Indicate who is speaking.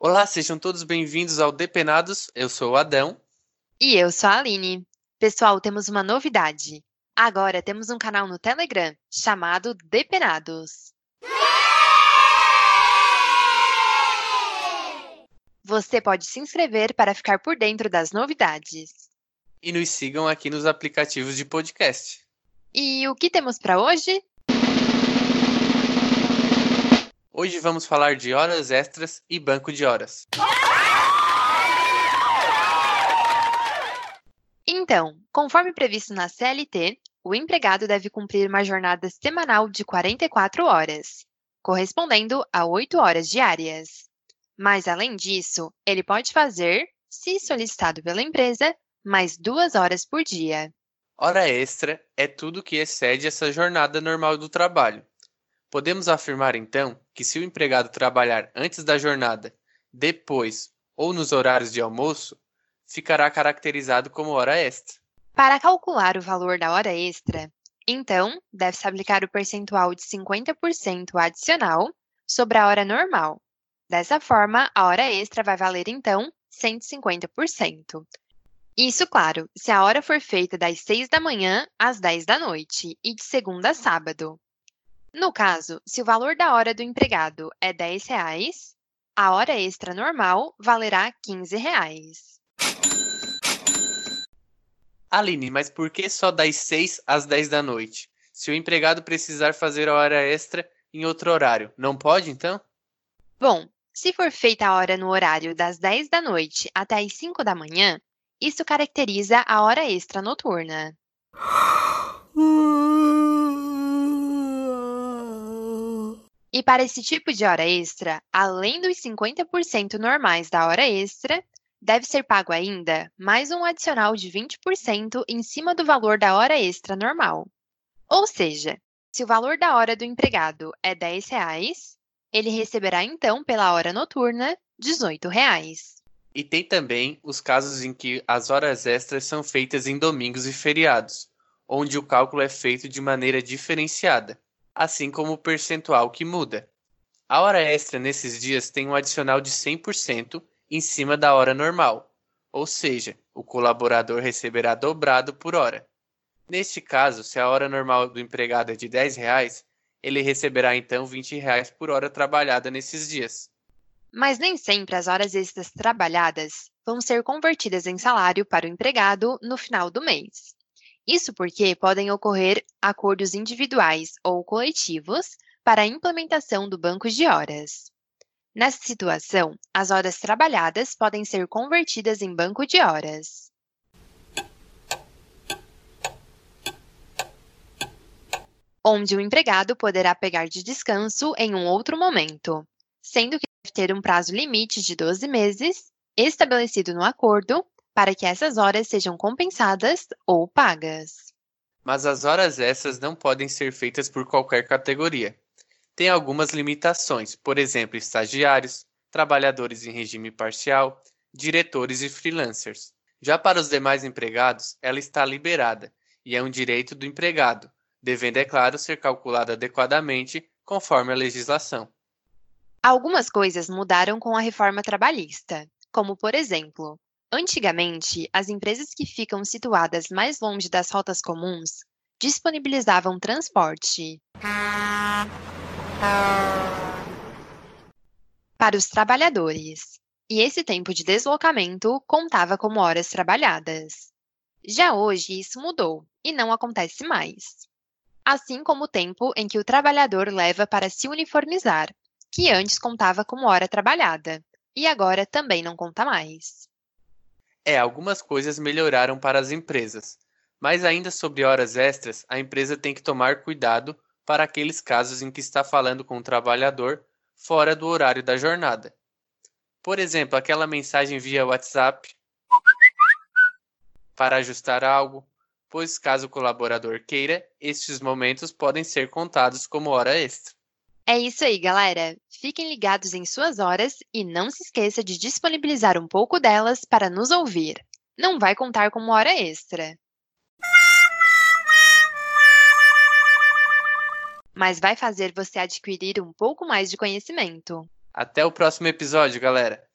Speaker 1: Olá, sejam todos bem-vindos ao Depenados. Eu sou o Adão.
Speaker 2: E eu sou a Aline. Pessoal, temos uma novidade. Agora temos um canal no Telegram chamado Depenados. Você pode se inscrever para ficar por dentro das novidades.
Speaker 1: E nos sigam aqui nos aplicativos de podcast.
Speaker 2: E o que temos para hoje?
Speaker 1: Hoje vamos falar de horas extras e banco de horas.
Speaker 2: Então, conforme previsto na CLT, o empregado deve cumprir uma jornada semanal de 44 horas, correspondendo a 8 horas diárias. Mas, além disso, ele pode fazer, se solicitado pela empresa, mais duas horas por dia.
Speaker 1: Hora extra é tudo que excede essa jornada normal do trabalho, Podemos afirmar, então, que se o empregado trabalhar antes da jornada, depois ou nos horários de almoço, ficará caracterizado como hora extra.
Speaker 2: Para calcular o valor da hora extra, então, deve-se aplicar o percentual de 50% adicional sobre a hora normal. Dessa forma, a hora extra vai valer, então, 150%. Isso, claro, se a hora for feita das 6 da manhã às 10 da noite e de segunda a sábado. No caso, se o valor da hora do empregado é 10 reais, a hora extra normal valerá 15 reais.
Speaker 1: Aline, mas por que só das 6 às 10 da noite? Se o empregado precisar fazer a hora extra em outro horário, não pode então?
Speaker 2: Bom, se for feita a hora no horário das 10 da noite até as 5 da manhã, isso caracteriza a hora extra noturna. E para esse tipo de hora extra, além dos 50% normais da hora extra, deve ser pago ainda mais um adicional de 20% em cima do valor da hora extra normal. Ou seja, se o valor da hora do empregado é 10 reais, ele receberá então pela hora noturna 18 reais.
Speaker 1: E tem também os casos em que as horas extras são feitas em domingos e feriados, onde o cálculo é feito de maneira diferenciada assim como o percentual que muda. A hora extra nesses dias tem um adicional de 100% em cima da hora normal, ou seja, o colaborador receberá dobrado por hora. Neste caso, se a hora normal do empregado é de 10 reais, ele receberá então 20 reais por hora trabalhada nesses dias.
Speaker 2: Mas nem sempre as horas extras trabalhadas vão ser convertidas em salário para o empregado no final do mês. Isso porque podem ocorrer acordos individuais ou coletivos para a implementação do banco de horas. Nessa situação, as horas trabalhadas podem ser convertidas em banco de horas. Onde o empregado poderá pegar de descanso em um outro momento, sendo que deve ter um prazo limite de 12 meses, estabelecido no acordo, para que essas horas sejam compensadas ou pagas.
Speaker 1: Mas as horas extras não podem ser feitas por qualquer categoria. Tem algumas limitações, por exemplo, estagiários, trabalhadores em regime parcial, diretores e freelancers. Já para os demais empregados, ela está liberada e é um direito do empregado, devendo, é claro, ser calculada adequadamente conforme a legislação.
Speaker 2: Algumas coisas mudaram com a reforma trabalhista, como, por exemplo, Antigamente, as empresas que ficam situadas mais longe das rotas comuns disponibilizavam transporte para os trabalhadores, e esse tempo de deslocamento contava como horas trabalhadas. Já hoje isso mudou e não acontece mais. Assim como o tempo em que o trabalhador leva para se uniformizar, que antes contava como hora trabalhada e agora também não conta mais.
Speaker 1: É, algumas coisas melhoraram para as empresas, mas ainda sobre horas extras, a empresa tem que tomar cuidado para aqueles casos em que está falando com o trabalhador fora do horário da jornada. Por exemplo, aquela mensagem via WhatsApp para ajustar algo, pois caso o colaborador queira, estes momentos podem ser contados como hora extra.
Speaker 2: É isso aí, galera. Fiquem ligados em suas horas e não se esqueça de disponibilizar um pouco delas para nos ouvir. Não vai contar como hora extra. Mas vai fazer você adquirir um pouco mais de conhecimento.
Speaker 1: Até o próximo episódio, galera!